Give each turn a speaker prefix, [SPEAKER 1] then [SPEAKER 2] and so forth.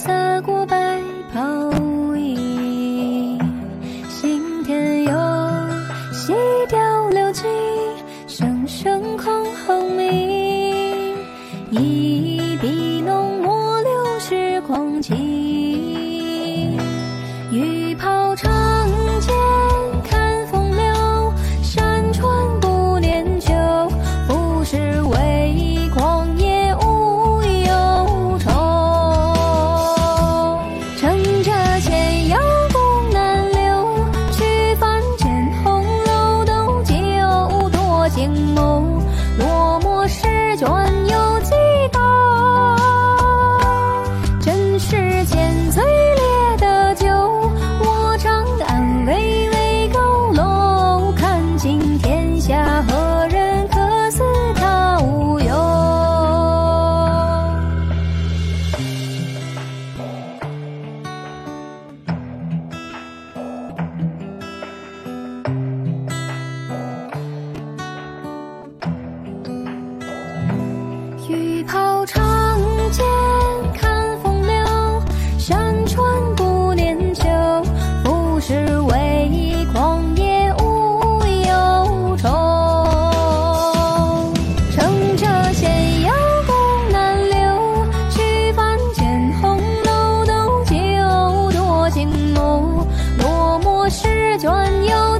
[SPEAKER 1] 洒过白袍影，新天有细雕流金，声声空哼鸣，一笔浓墨留时光。清雨泡茶。下何人可似他无忧？玉袍长剑看风流，山川不念旧，不是为。转又